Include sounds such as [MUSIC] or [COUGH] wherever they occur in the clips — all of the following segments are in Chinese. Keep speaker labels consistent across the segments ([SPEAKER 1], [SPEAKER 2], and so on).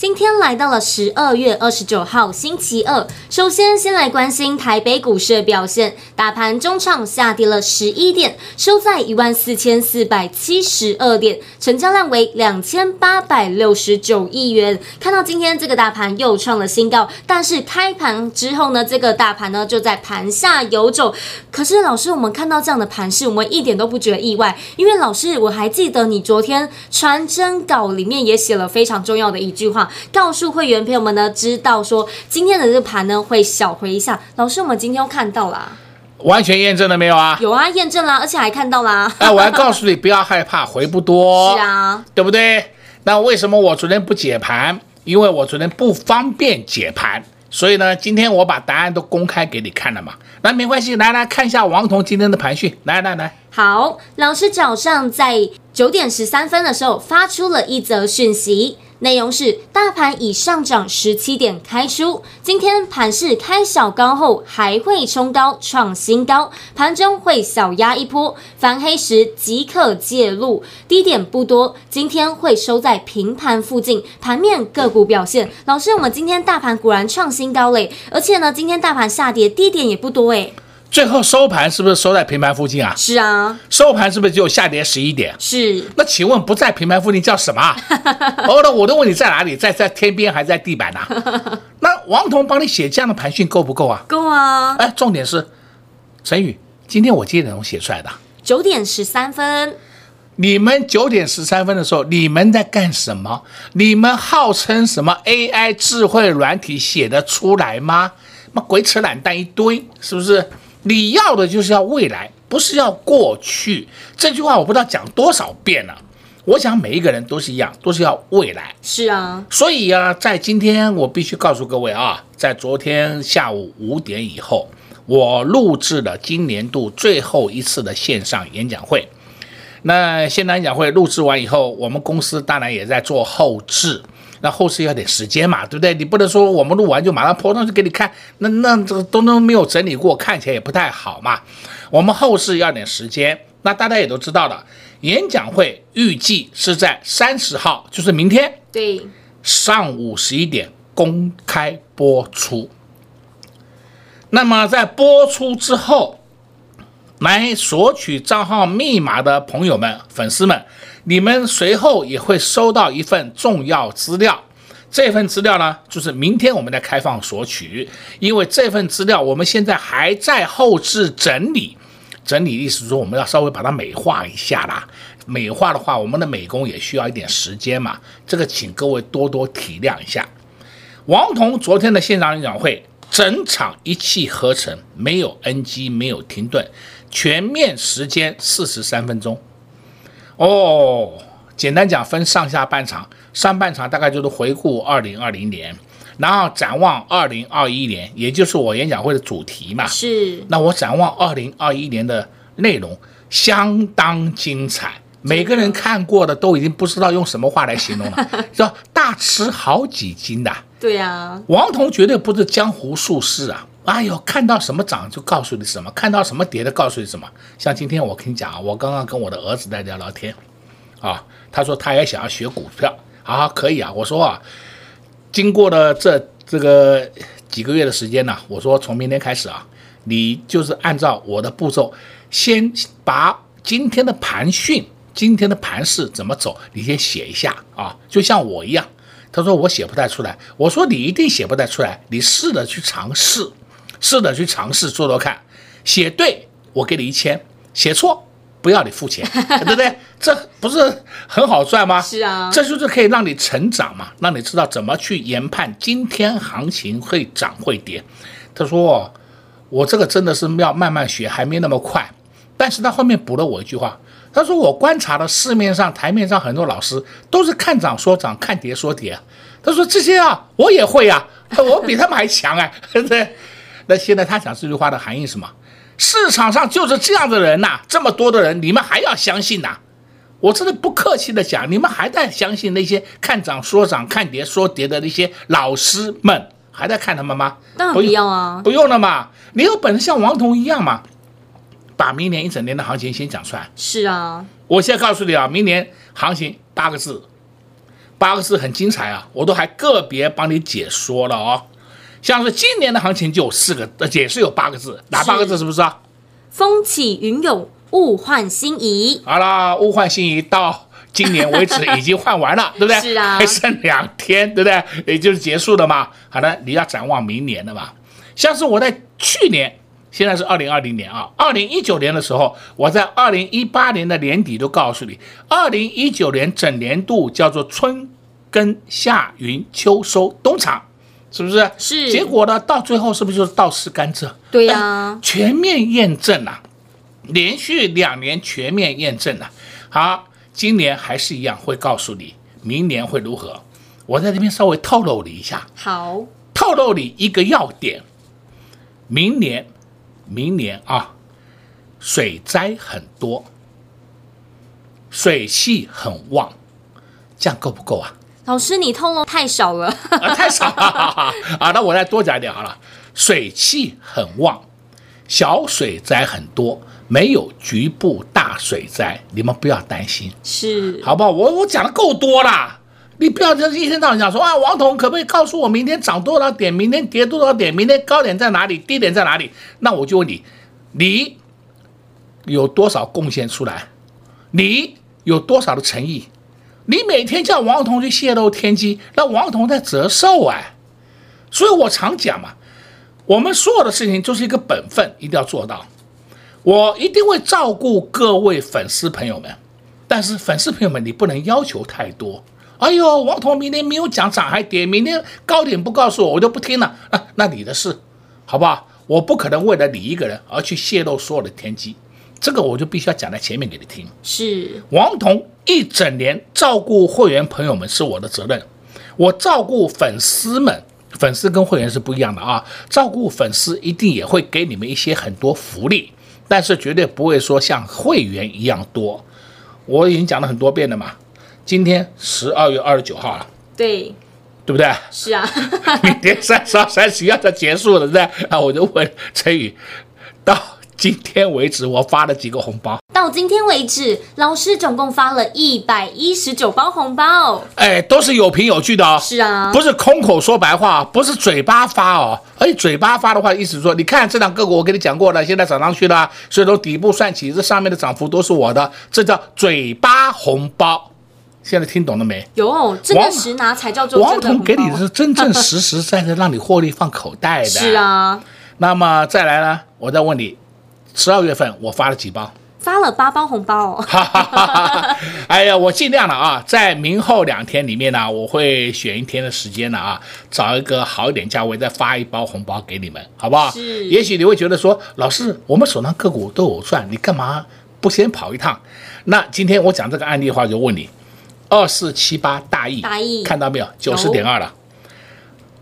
[SPEAKER 1] 今天来到了十二月二十九号星期二，首先先来关心台北股市的表现，大盘中场下跌了十一点，收在一万四千四百七十二点，成交量为两千八百六十九亿元。看到今天这个大盘又创了新高，但是开盘之后呢，这个大盘呢就在盘下游走。可是老师，我们看到这样的盘势，我们一点都不觉得意外，因为老师我还记得你昨天传真稿里面也写了非常重要的一句话。告诉会员朋友们呢，知道说今天的这个盘呢会小回一下。老师，我们今天又看到了，
[SPEAKER 2] 完全验证了没有啊？
[SPEAKER 1] 有啊，验证了，而且还看到了。[LAUGHS]
[SPEAKER 2] 哎，我要告诉你不要害怕，回不多。[LAUGHS]
[SPEAKER 1] 是啊，
[SPEAKER 2] 对不对？那为什么我昨天不解盘？因为我昨天不方便解盘，所以呢，今天我把答案都公开给你看了嘛。那没关系，来来看一下王彤今天的盘讯，来来来。
[SPEAKER 1] 好，老师早上在九点十三分的时候发出了一则讯息。内容是大盘已上涨十七点开出，今天盘市开小高后还会冲高创新高，盘中会小压一波，翻黑时即可介入，低点不多，今天会收在平盘附近。盘面个股表现，老师，我们今天大盘果然创新高嘞，而且呢，今天大盘下跌低点也不多诶。
[SPEAKER 2] 最后收盘是不是收在平盘附近啊？
[SPEAKER 1] 是啊，
[SPEAKER 2] 收盘是不是就下跌十一点？
[SPEAKER 1] 是。
[SPEAKER 2] 那请问不在平盘附近叫什么？[LAUGHS] 哦，那我都问你在哪里？在在天边还是在地板呢、啊？[LAUGHS] 那王彤帮你写这样的盘讯够不够啊？
[SPEAKER 1] 够啊。
[SPEAKER 2] 哎，重点是陈宇，今天我几点钟写出来的？
[SPEAKER 1] 九点十三分。
[SPEAKER 2] 你们九点十三分的时候，你们在干什么？你们号称什么 AI 智慧软体写得出来吗？那鬼扯懒蛋一堆，是不是？你要的就是要未来，不是要过去。这句话我不知道讲多少遍了。我想每一个人都是一样，都是要未来。
[SPEAKER 1] 是啊，
[SPEAKER 2] 所以啊，在今天我必须告诉各位啊，在昨天下午五点以后，我录制了今年度最后一次的线上演讲会。那线上演讲会录制完以后，我们公司当然也在做后制。那后市要点时间嘛，对不对？你不能说我们录完就马上泼上去给你看，那那这个都都没有整理过，看起来也不太好嘛。我们后市要点时间，那大家也都知道的，演讲会预计是在三十号，就是明天，
[SPEAKER 1] 对，
[SPEAKER 2] 上午十一点公开播出。那么在播出之后，来索取账号密码的朋友们、粉丝们。你们随后也会收到一份重要资料，这份资料呢，就是明天我们再开放索取，因为这份资料我们现在还在后置整理，整理意思说我们要稍微把它美化一下啦，美化的话，我们的美工也需要一点时间嘛，这个请各位多多体谅一下。王彤昨天的现场演讲会，整场一气呵成，没有 NG，没有停顿，全面时间四十三分钟。哦，简单讲，分上下半场，上半场大概就是回顾二零二零年，然后展望二零二一年，也就是我演讲会的主题嘛。
[SPEAKER 1] 是。那
[SPEAKER 2] 我展望二零二一年的内容相当精彩，每个人看过的都已经不知道用什么话来形容了，[LAUGHS] 叫大吃好几斤的。
[SPEAKER 1] 对呀、啊，
[SPEAKER 2] 王彤绝对不是江湖术士啊。哎呦，看到什么涨就告诉你什么，看到什么跌的告诉你什么。像今天我跟你讲啊，我刚刚跟我的儿子在聊聊天，啊，他说他也想要学股票，啊，可以啊。我说啊，经过了这这个几个月的时间呢，我说从明天开始啊，你就是按照我的步骤，先把今天的盘讯、今天的盘势怎么走，你先写一下啊，就像我一样。他说我写不太出来，我说你一定写不太出来，你试着去尝试。试着去尝试做做看，写对我给你一千，写错不要你付钱，[LAUGHS] 对不对？这不是很好赚吗？
[SPEAKER 1] 是啊，
[SPEAKER 2] 这就是可以让你成长嘛，让你知道怎么去研判今天行情会涨会跌。他说我这个真的是要慢慢学，还没那么快。但是他后面补了我一句话，他说我观察了市面上台面上很多老师都是看涨说涨，看跌说跌。他说这些啊，我也会啊，我比他们还强哎，对不对？那现在他讲这句话的含义是什么？市场上就是这样的人呐、啊，这么多的人，你们还要相信呐、啊？我真的不客气的讲，你们还在相信那些看涨说涨、看跌说跌的那些老师们，还在看他们吗？
[SPEAKER 1] 当然不要啊，
[SPEAKER 2] 不用了嘛。你有本事像王彤一样嘛，把明年一整年的行情先讲出来。
[SPEAKER 1] 是啊，
[SPEAKER 2] 我现在告诉你啊，明年行情八个字，八个字很精彩啊，我都还个别帮你解说了哦。像是今年的行情就有四个，也是有八个字，哪八个字？是不是啊？
[SPEAKER 1] 风起云涌。物换星移，
[SPEAKER 2] 好啦，物换星移到今年为止已经换完了，[LAUGHS] 对不对？
[SPEAKER 1] 是啊，
[SPEAKER 2] 还剩两天，对不对？也就是结束了嘛。好的，你要展望明年的嘛。像是我在去年，现在是二零二零年啊，二零一九年的时候，我在二零一八年的年底都告诉你，二零一九年整年度叫做春耕夏耘秋收冬藏，是不是？
[SPEAKER 1] 是。
[SPEAKER 2] 结果呢，到最后是不是就是倒吃甘蔗？
[SPEAKER 1] 对呀、啊，
[SPEAKER 2] 全面验证了、啊。连续两年全面验证了，好，今年还是一样，会告诉你明年会如何。我在这边稍微透露你一下，
[SPEAKER 1] 好，
[SPEAKER 2] 透露你一个要点，明年，明年啊，水灾很多，水气很旺，这样够不够啊？
[SPEAKER 1] 老师，你透露太少了，
[SPEAKER 2] 啊、太少了 [LAUGHS] 啊！那我再多讲一点好了，水气很旺，小水灾很多。没有局部大水灾，你们不要担心，
[SPEAKER 1] 是
[SPEAKER 2] 好不好？我我讲的够多了，你不要就是一天到晚讲说啊，王彤可不可以告诉我明天涨多少点，明天跌多少点，明天高点在哪里，低点在哪里？那我就问你，你有多少贡献出来？你有多少的诚意？你每天叫王彤去泄露天机，那王彤在折寿哎，所以我常讲嘛，我们所有的事情就是一个本分，一定要做到。我一定会照顾各位粉丝朋友们，但是粉丝朋友们，你不能要求太多。哎呦，王彤明天没有讲涨还跌，明天高点不告诉我，我就不听了。啊，那你的事，好不好？我不可能为了你一个人而去泄露所有的天机，这个我就必须要讲在前面给你听。
[SPEAKER 1] 是
[SPEAKER 2] 王彤一整年照顾会员朋友们是我的责任，我照顾粉丝们，粉丝跟会员是不一样的啊。照顾粉丝一定也会给你们一些很多福利。但是绝对不会说像会员一样多，我已经讲了很多遍了嘛。今天十二月二十九号了，
[SPEAKER 1] 对，
[SPEAKER 2] 对不对？
[SPEAKER 1] 是啊，[LAUGHS]
[SPEAKER 2] 明天三十二、三十一号就结束了，对不对？啊，我就问陈宇，到今天为止我发了几个红包？
[SPEAKER 1] 到今天为止，老师总共发了一百一十九包红包，
[SPEAKER 2] 哎，都是有凭有据的哦。
[SPEAKER 1] 是啊，
[SPEAKER 2] 不是空口说白话，不是嘴巴发哦。哎，嘴巴发的话，意思说，你看这两个股我给你讲过了，现在涨上去了，所以从底部算起，这上面的涨幅都是我的，这叫嘴巴红包。现在听懂了没？
[SPEAKER 1] 有，真的实拿才叫做
[SPEAKER 2] 王彤给你的是真正实实在在让你获利放口袋的。[LAUGHS]
[SPEAKER 1] 是啊，
[SPEAKER 2] 那么再来呢？我再问你，十二月份我发了几包？
[SPEAKER 1] 发了八包红包哦，[LAUGHS]
[SPEAKER 2] 哎呀，我尽量了啊，在明后两天里面呢，我会选一天的时间呢啊，找一个好一点价位再发一包红包给你们，好不好？
[SPEAKER 1] 是。
[SPEAKER 2] 也许你会觉得说，老师，我们手上个股都有赚，你干嘛不先跑一趟？那今天我讲这个案例的话，就问你，二四七八大亿，
[SPEAKER 1] 大亿
[SPEAKER 2] 看到没有？九十点二了。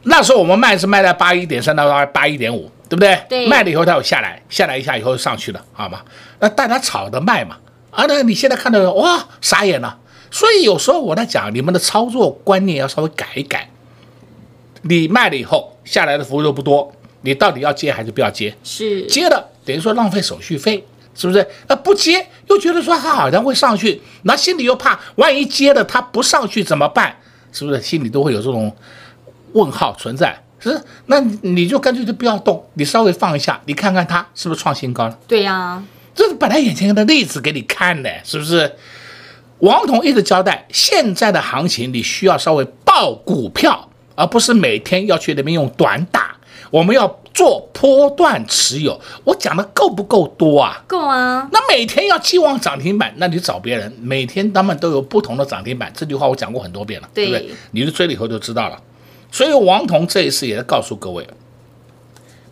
[SPEAKER 2] 那时候我们卖是卖在八一点三到八一点五。对不对？
[SPEAKER 1] 对，
[SPEAKER 2] 卖了以后它有下来，下来一下以后就上去了，好吗？那大家炒的卖嘛，啊，那你现在看到哇，傻眼了。所以有时候我在讲，你们的操作观念要稍微改一改。你卖了以后下来的幅度不多，你到底要接还是不要接？
[SPEAKER 1] 是
[SPEAKER 2] 接了等于说浪费手续费，是不是？那不接又觉得说它好像会上去，那心里又怕，万一接了它不上去怎么办？是不是？心里都会有这种问号存在。是，那你就干脆就不要动，你稍微放一下，你看看它是不是创新高了？
[SPEAKER 1] 对呀、啊，
[SPEAKER 2] 这是本来眼前的例子给你看的，是不是？王彤一直交代，现在的行情你需要稍微抱股票，而不是每天要去那边用短打。我们要做波段持有。我讲的够不够多啊？
[SPEAKER 1] 够啊。
[SPEAKER 2] 那每天要期望涨停板，那你找别人，每天他们都有不同的涨停板。这句话我讲过很多遍了，对，对不对？你就追了以后就知道了。所以王彤这一次也在告诉各位，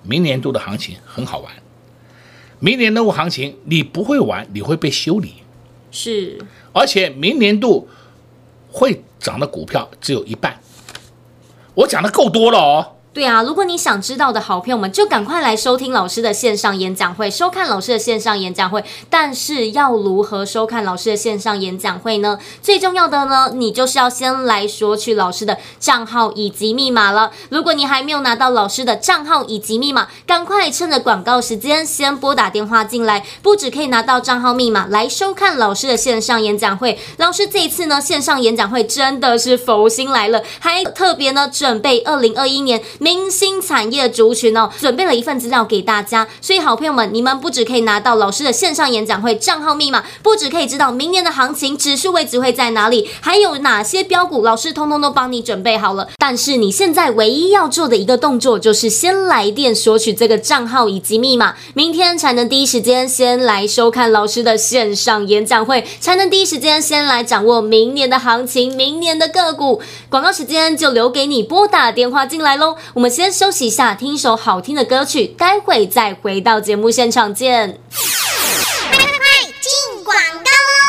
[SPEAKER 2] 明年度的行情很好玩。明年度行情你不会玩，你会被修理。
[SPEAKER 1] 是，
[SPEAKER 2] 而且明年度会涨的股票只有一半。我讲的够多了哦。
[SPEAKER 1] 对啊，如果你想知道的好朋友们，就赶快来收听老师的线上演讲会，收看老师的线上演讲会。但是要如何收看老师的线上演讲会呢？最重要的呢，你就是要先来索取老师的账号以及密码了。如果你还没有拿到老师的账号以及密码，赶快趁着广告时间先拨打电话进来，不止可以拿到账号密码来收看老师的线上演讲会。老师这一次呢，线上演讲会真的是佛心来了，还特别呢准备二零二一年。明星产业族群哦，准备了一份资料给大家，所以好朋友们，你们不只可以拿到老师的线上演讲会账号密码，不只可以知道明年的行情指数位置会在哪里，还有哪些标股，老师通通都帮你准备好了。但是你现在唯一要做的一个动作，就是先来电索取这个账号以及密码，明天才能第一时间先来收看老师的线上演讲会，才能第一时间先来掌握明年的行情，明年的个股。广告时间就留给你拨打电话进来喽。我们先休息一下，听一首好听的歌曲，待会再回到节目
[SPEAKER 3] 现场见。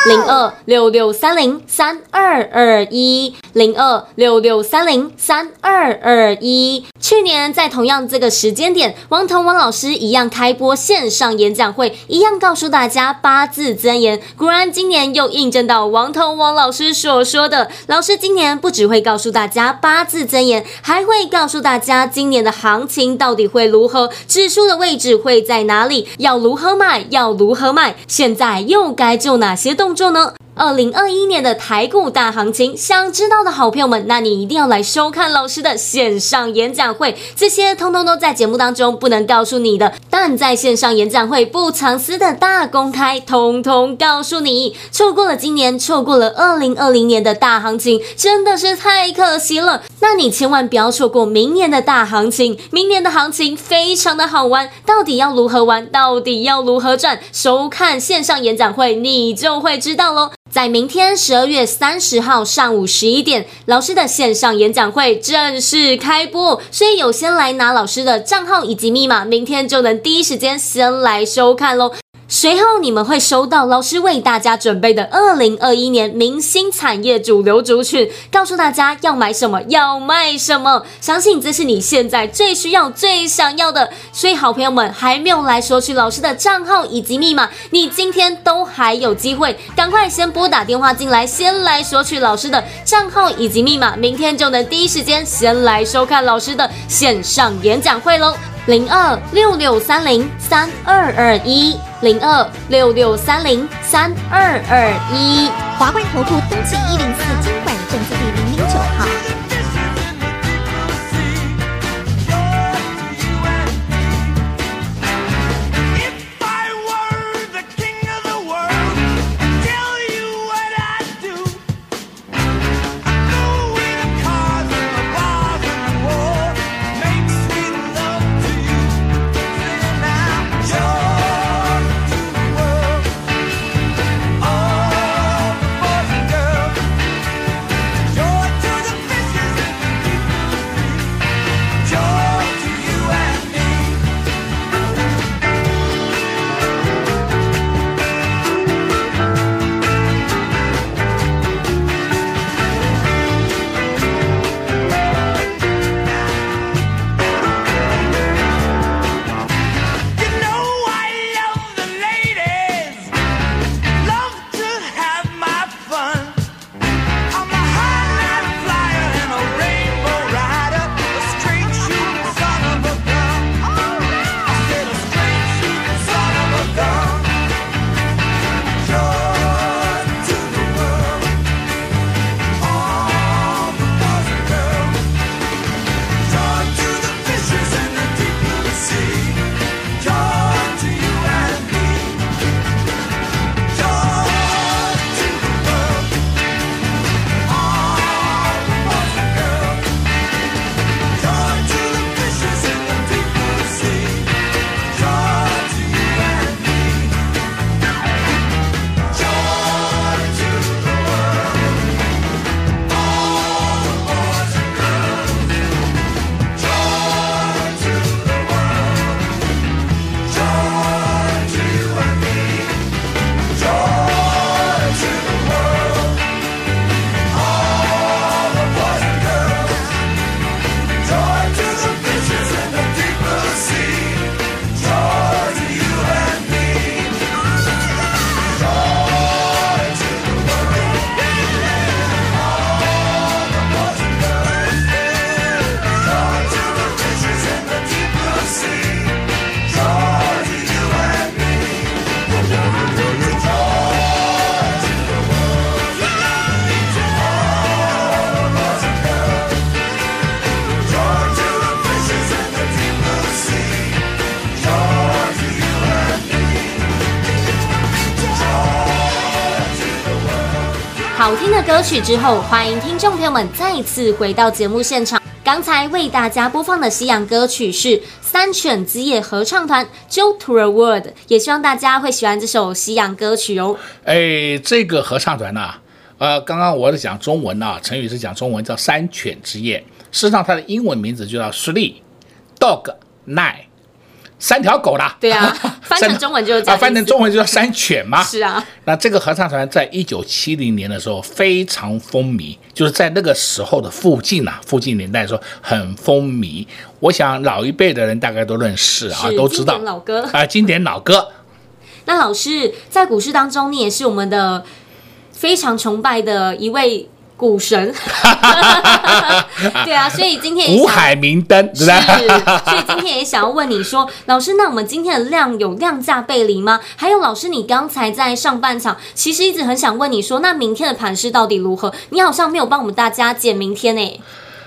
[SPEAKER 1] 零二六六三零三二二一，零二六六三零三二二一。去年在同样这个时间点，王彤王老师一样开播线上演讲会，一样告诉大家八字真言。果然，今年又印证到王彤王老师所说的，老师今年不只会告诉大家八字真言，还会告诉大家今年的行情到底会如何，指数的位置会在哪里，要如何买，要如何卖，现在又该做哪些动作呢？二零二一年的台股大行情，想知道的好朋友们，那你一定要来收看老师的线上演讲会，这些通通都在节目当中不能告诉你的，但在线上演讲会不藏私的大公开，通通告诉你。错过了今年，错过了二零二零年的大行情，真的是太可惜了。那你千万不要错过明年的大行情，明年的行情非常的好玩，到底要如何玩，到底要如何赚？收看线上演讲会，你就会知道喽。在明天十二月三十号上午十一点，老师的线上演讲会正式开播，所以有先来拿老师的账号以及密码，明天就能第一时间先来收看喽。随后你们会收到老师为大家准备的二零二一年明星产业主流族群，告诉大家要买什么，要卖什么。相信这是你现在最需要、最想要的。所以好朋友们还没有来索取老师的账号以及密码，你今天都还有机会，赶快先拨打电话进来，先来索取老师的账号以及密码，明天就能第一时间先来收看老师的线上演讲会喽。零二六六三零三二二一，零二六六三零三二二一，
[SPEAKER 3] 华冠投顾登记一零四。
[SPEAKER 1] 好听的歌曲之后，欢迎听众朋友们再一次回到节目现场。刚才为大家播放的西洋歌曲是三犬之夜合唱团《Joy to the World》，也希望大家会喜欢这首西洋歌曲哦。
[SPEAKER 2] 哎，这个合唱团呢、呃，刚刚我是讲中文啊，陈宇是讲中文，叫三犬之夜。事实上，它的英文名字就叫 Three Dog Night。三条狗啦，
[SPEAKER 1] 对啊，[LAUGHS] 翻成中文就叫啊，
[SPEAKER 2] 翻成中文就叫三犬嘛。
[SPEAKER 1] 是啊，
[SPEAKER 2] 那这个合唱团在一九七零年的时候非常风靡，就是在那个时候的附近呐、啊，附近年代的时候很风靡。我想老一辈的人大概都认识啊，都知道
[SPEAKER 1] 老歌啊、
[SPEAKER 2] 呃，经典老歌。
[SPEAKER 1] 那老师在股市当中，你也是我们的非常崇拜的一位。股神，[LAUGHS] 对啊，所以今天也
[SPEAKER 2] 股海明灯，是，
[SPEAKER 1] 所以今天也想要问你说，老师，那我们今天的量有量价背离吗？还有，老师，你刚才在上半场其实一直很想问你说，那明天的盘势到底如何？你好像没有帮我们大家解明天呢。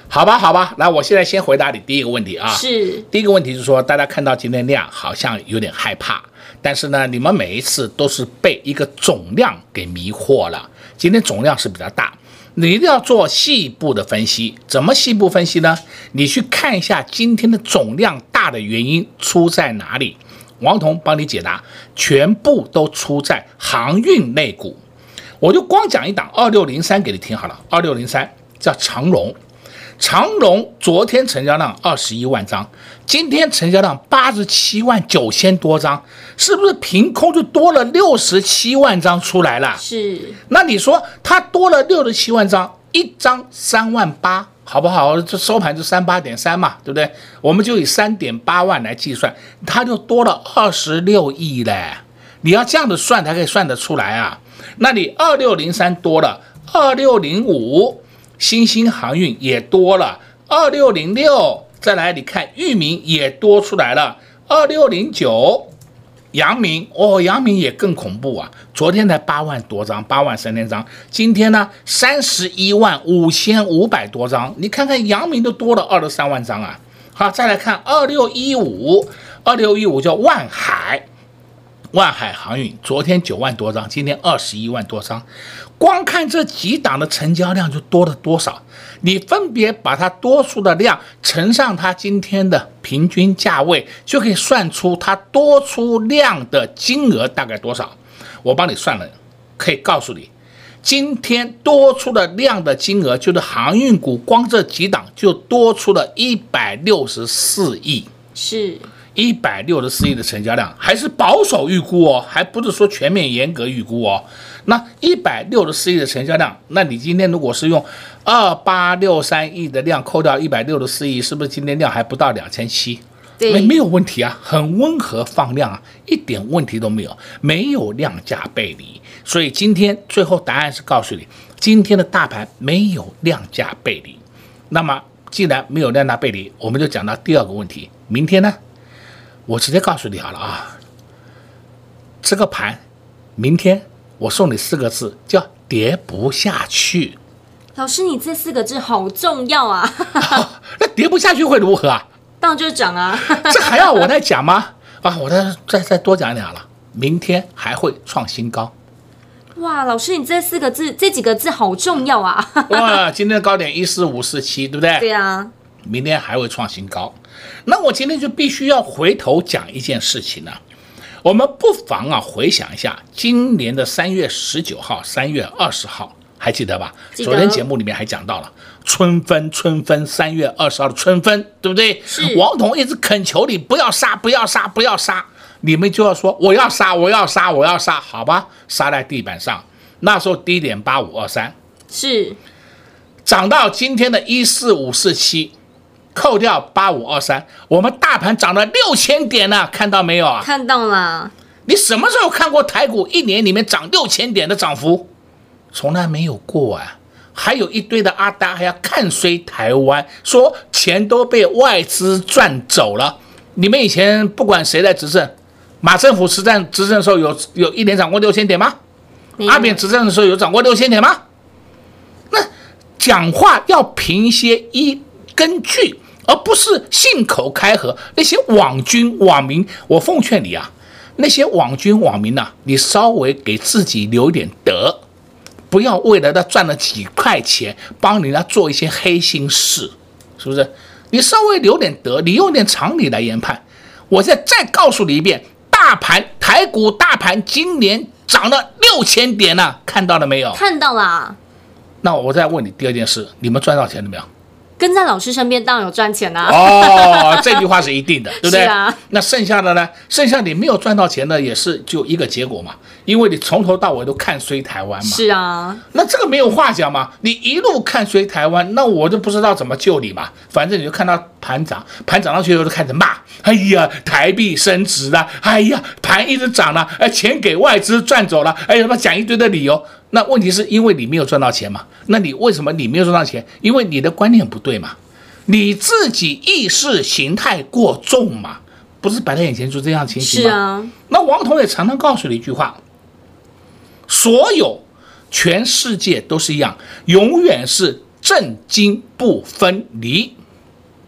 [SPEAKER 2] 好吧，好吧，那我现在先回答你第一个问题啊。
[SPEAKER 1] 是，
[SPEAKER 2] 第一个问题是说，大家看到今天量好像有点害怕，但是呢，你们每一次都是被一个总量给迷惑了。今天总量是比较大。你一定要做细部的分析，怎么细部分析呢？你去看一下今天的总量大的原因出在哪里？王彤帮你解答，全部都出在航运类股。我就光讲一档二六零三给你听好了，二六零三叫长荣。长荣昨天成交量二十一万张，今天成交量八十七万九千多张，是不是凭空就多了六十七万张出来了？
[SPEAKER 1] 是。
[SPEAKER 2] 那你说它多了六十七万张，一张三万八，好不好？这收盘就三八点三嘛，对不对？我们就以三点八万来计算，它就多了二十六亿嘞。你要这样子算才可以算得出来啊。那你二六零三多了，二六零五。新兴航运也多了，二六零六，再来你看裕民也多出来了，二六零九，阳明。哦，阳明也更恐怖啊，昨天才八万多张，八万三千张，今天呢三十一万五千五百多张，你看看阳明都多了二十三万张啊，好，再来看二六一五，二六一五叫万海。万海航运昨天九万多张，今天二十一万多张，光看这几档的成交量就多了多少？你分别把它多出的量乘上它今天的平均价位，就可以算出它多出量的金额大概多少。我帮你算了，可以告诉你，今天多出的量的金额就是航运股光这几档就多出了一百六十四亿。
[SPEAKER 1] 是。
[SPEAKER 2] 一百六十四亿的成交量，还是保守预估哦，还不是说全面严格预估哦。那一百六十四亿的成交量，那你今天如果是用二八六三亿的量扣掉一百六十四亿，是不是今天量还不到两千七？
[SPEAKER 1] 对，
[SPEAKER 2] 没没有问题啊，很温和放量啊，一点问题都没有，没有量价背离。所以今天最后答案是告诉你，今天的大盘没有量价背离。那么既然没有量价背离，我们就讲到第二个问题，明天呢？我直接告诉你好了啊，这个盘，明天我送你四个字，叫跌不下去。
[SPEAKER 1] 老师，你这四个字好重要啊！
[SPEAKER 2] 哦、[LAUGHS] 那跌不下去会如何啊？
[SPEAKER 1] 当然就是涨啊！[LAUGHS]
[SPEAKER 2] 这还要我再讲吗？[LAUGHS] 啊，我再再再多讲一点好了。明天还会创新高。
[SPEAKER 1] 哇，老师，你这四个字，这几个字好重要啊！
[SPEAKER 2] 哇，今天的高点一四五四七，对不对？
[SPEAKER 1] 对啊。
[SPEAKER 2] 明天还会创新高。那我今天就必须要回头讲一件事情呢，我们不妨啊回想一下今年的三月十九号、三月二十号，还记得吧？
[SPEAKER 1] 得。
[SPEAKER 2] 昨天节目里面还讲到了春分，春分，三月二十号的春分，对不对？
[SPEAKER 1] 是。
[SPEAKER 2] 王彤一直恳求你不要杀，不要杀，不要杀，你们就要说我要杀，我要杀，我要杀，好吧？杀在地板上，那时候低点八五二三，
[SPEAKER 1] 是，
[SPEAKER 2] 涨到今天的一四五四七。扣掉八五二三，我们大盘涨了六千点呢，看到没有啊？
[SPEAKER 1] 看到了。
[SPEAKER 2] 你什么时候看过台股一年里面涨六千点的涨幅？从来没有过啊！还有一堆的阿达还要看衰台湾，说钱都被外资赚走了。你们以前不管谁在执政，马政府实战执政的时候有有一年涨过六千点吗？阿扁执政的时候有涨过六千点吗？那讲话要凭一些一根据。而不是信口开河，那些网军网民，我奉劝你啊，那些网军网民呐、啊，你稍微给自己留点德，不要为了他赚了几块钱，帮人家做一些黑心事，是不是？你稍微留点德，你用点常理来研判。我现在再告诉你一遍，大盘台股大盘今年涨了六千点了，看到了没有？
[SPEAKER 1] 看到了。
[SPEAKER 2] 那我再问你第二件事，你们赚到钱了没有？
[SPEAKER 1] 跟在老师身边当然有赚钱啊！
[SPEAKER 2] 哦，[LAUGHS] 这句话是一定的，对不对？
[SPEAKER 1] 是啊。
[SPEAKER 2] 那剩下的呢？剩下你没有赚到钱的，也是就一个结果嘛，因为你从头到尾都看衰台湾嘛。
[SPEAKER 1] 是啊。
[SPEAKER 2] 那这个没有话讲嘛，你一路看衰台湾，那我就不知道怎么救你嘛。反正你就看到盘涨，盘涨上去以后就开始骂，哎呀，台币升值了，哎呀，盘一直涨了，哎，钱给外资赚走了，哎，什么讲一堆的理由。那问题是因为你没有赚到钱嘛？那你为什么你没有赚到钱？因为你的观念不对嘛，你自己意识形态过重嘛，不是摆在眼前就这样情形吗？
[SPEAKER 1] 是啊。
[SPEAKER 2] 那王彤也常常告诉你一句话：所有全世界都是一样，永远是政经不分离。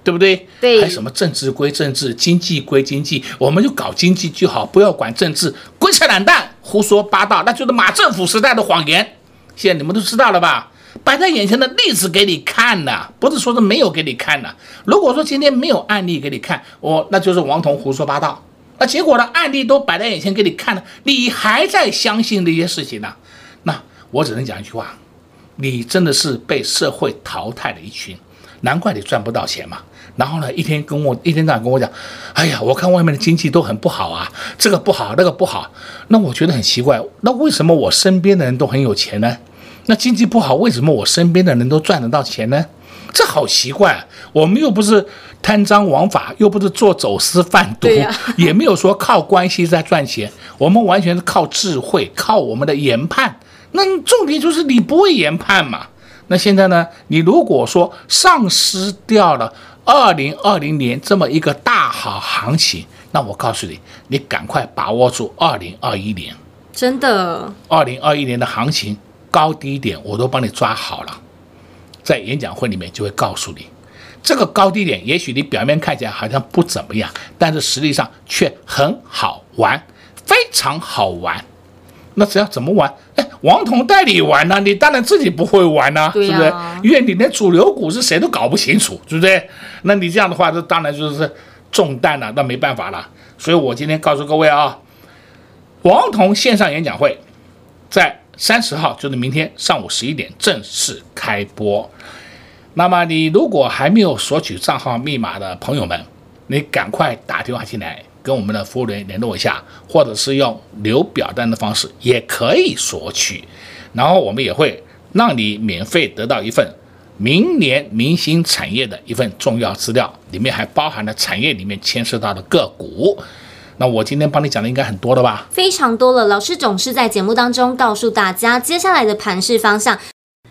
[SPEAKER 2] 对不对？
[SPEAKER 1] 对，
[SPEAKER 2] 还什么政治归政治，经济归经济，我们就搞经济就好，不要管政治，鬼扯懒蛋，胡说八道，那就是马政府时代的谎言。现在你们都知道了吧？摆在眼前的例子给你看呢，不是说是没有给你看呢。如果说今天没有案例给你看，我那就是王彤胡说八道。那结果呢？案例都摆在眼前给你看了，你还在相信这些事情呢？那我只能讲一句话，你真的是被社会淘汰的一群，难怪你赚不到钱嘛。然后呢，一天跟我一天到晚跟我讲，哎呀，我看外面的经济都很不好啊，这个不好，那个不好。那我觉得很奇怪，那为什么我身边的人都很有钱呢？那经济不好，为什么我身边的人都赚得到钱呢？这好奇怪，我们又不是贪赃枉法，又不是做走私贩毒，
[SPEAKER 1] 啊、
[SPEAKER 2] 也没有说靠关系在赚钱，我们完全是靠智慧，靠我们的研判。那重点就是你不会研判嘛。那现在呢，你如果说丧失掉了。二零二零年这么一个大好行情，那我告诉你，你赶快把握住二零二一年。
[SPEAKER 1] 真的，
[SPEAKER 2] 二零二一年的行情高低点我都帮你抓好了，在演讲会里面就会告诉你，这个高低点也许你表面看起来好像不怎么样，但是实际上却很好玩，非常好玩。那只要怎么玩？哎，王彤带你玩呢、啊，你当然自己不会玩呢、啊，是不是？因为你连主流股是谁都搞不清楚，对不对？那你这样的话，这当然就是中弹了，那没办法了。所以我今天告诉各位啊，王彤线上演讲会在三十号，就是明天上午十一点正式开播。那么你如果还没有索取账号密码的朋友们，你赶快打电话进来。跟我们的服务员联络一下，或者是用留表单的方式也可以索取，然后我们也会让你免费得到一份明年明星产业的一份重要资料，里面还包含了产业里面牵涉到的个股。那我今天帮你讲的应该很多了吧？
[SPEAKER 1] 非常多了，老师总是在节目当中告诉大家接下来的盘势方向。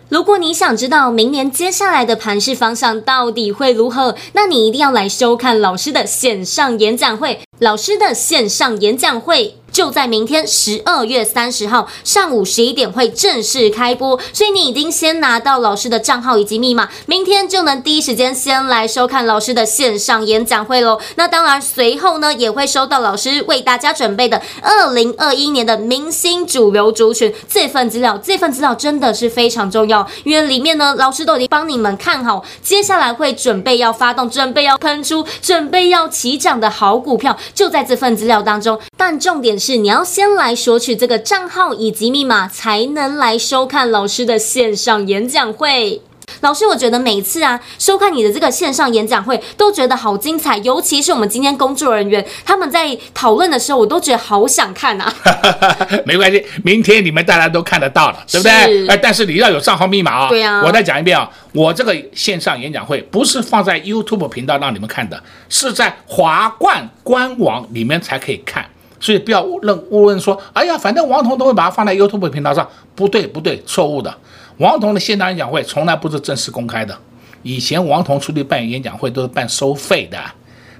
[SPEAKER 1] 如果你想知道明年接下来的盘势方向到底会如何，那你一定要来收看老师的线上演讲会。老师的线上演讲会。就在明天十二月三十号上午十一点会正式开播，所以你已经先拿到老师的账号以及密码，明天就能第一时间先来收看老师的线上演讲会喽。那当然，随后呢也会收到老师为大家准备的二零二一年的明星主流族群这份资料。这份资料真的是非常重要，因为里面呢老师都已经帮你们看好接下来会准备要发动、准备要喷出、准备要起涨的好股票，就在这份资料当中。但重点是你要先来索取这个账号以及密码，才能来收看老师的线上演讲会。老师，我觉得每次啊收看你的这个线上演讲会，都觉得好精彩。尤其是我们今天工作人员他们在讨论的时候，我都觉得好想看啊。[LAUGHS]
[SPEAKER 2] 没关系，明天你们大家都看得到了，对不对？哎，但是你要有账号密码啊。
[SPEAKER 1] 对啊。
[SPEAKER 2] 我再讲一遍啊，我这个线上演讲会不是放在 YouTube 频道让你们看的，是在华冠官网里面才可以看。所以不要误认误认说，哎呀，反正王彤都会把它放在 YouTube 频道上，不对不对，错误的。王彤的线上演讲会从来不是正式公开的，以前王彤出去办演讲会都是办收费的，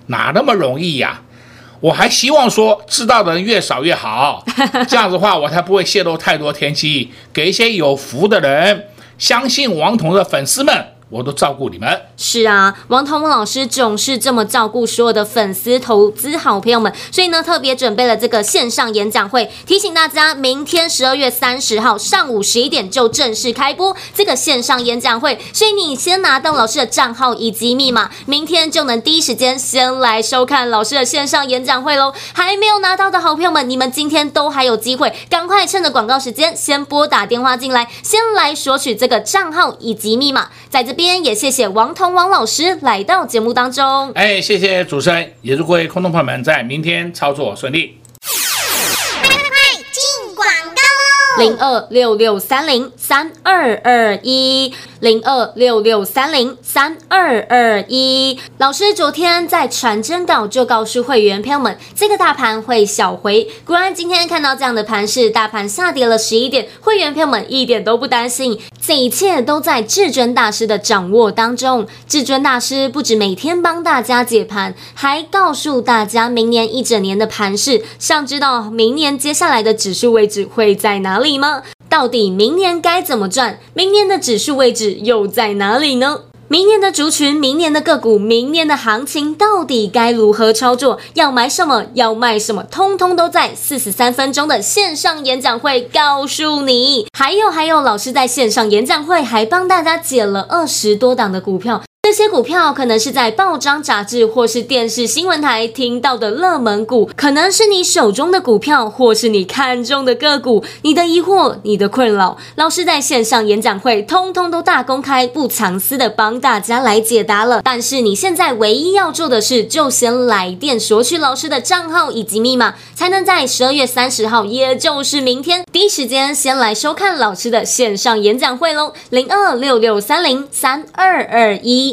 [SPEAKER 2] 哪那么容易呀？我还希望说知道的人越少越好，这样子的话我才不会泄露太多天机，给一些有福的人，相信王彤的粉丝们，我都照顾你们。
[SPEAKER 1] 是啊，王彤老师总是这么照顾所有的粉丝、投资好朋友们，所以呢，特别准备了这个线上演讲会，提醒大家，明天十二月三十号上午十一点就正式开播这个线上演讲会，所以你先拿到老师的账号以及密码，明天就能第一时间先来收看老师的线上演讲会喽。还没有拿到的好朋友们，你们今天都还有机会，赶快趁着广告时间先拨打电话进来，先来索取这个账号以及密码，在这边。也谢谢王彤王老师来到节目当中。
[SPEAKER 2] 哎，谢谢主持人，也祝各位空洞朋友们在明天操作顺利。
[SPEAKER 3] 快快快，进广告喽！
[SPEAKER 1] 零二六六三零三二二一。零二六六三零三二二一，老师昨天在传真稿就告诉会员朋友们，这个大盘会小回。果然今天看到这样的盘势，大盘下跌了十一点，会员朋友们一点都不担心，这一切都在至尊大师的掌握当中。至尊大师不止每天帮大家解盘，还告诉大家明年一整年的盘势。想知道明年接下来的指数位置会在哪里吗？到底明年该怎么赚？明年的指数位置又在哪里呢？明年的族群、明年的个股、明年的行情到底该如何操作？要买什么？要卖什么？通通都在四十三分钟的线上演讲会告诉你。还有还有，老师在线上演讲会还帮大家解了二十多档的股票。这些股票可能是在报章杂志或是电视新闻台听到的热门股，可能是你手中的股票，或是你看中的个股。你的疑惑、你的困扰，老师在线上演讲会通通都大公开、不藏私的帮大家来解答了。但是你现在唯一要做的事，就先来电索取老师的账号以及密码，才能在十二月三十号，也就是明天第一时间先来收看老师的线上演讲会喽。零二六六三零三二二一。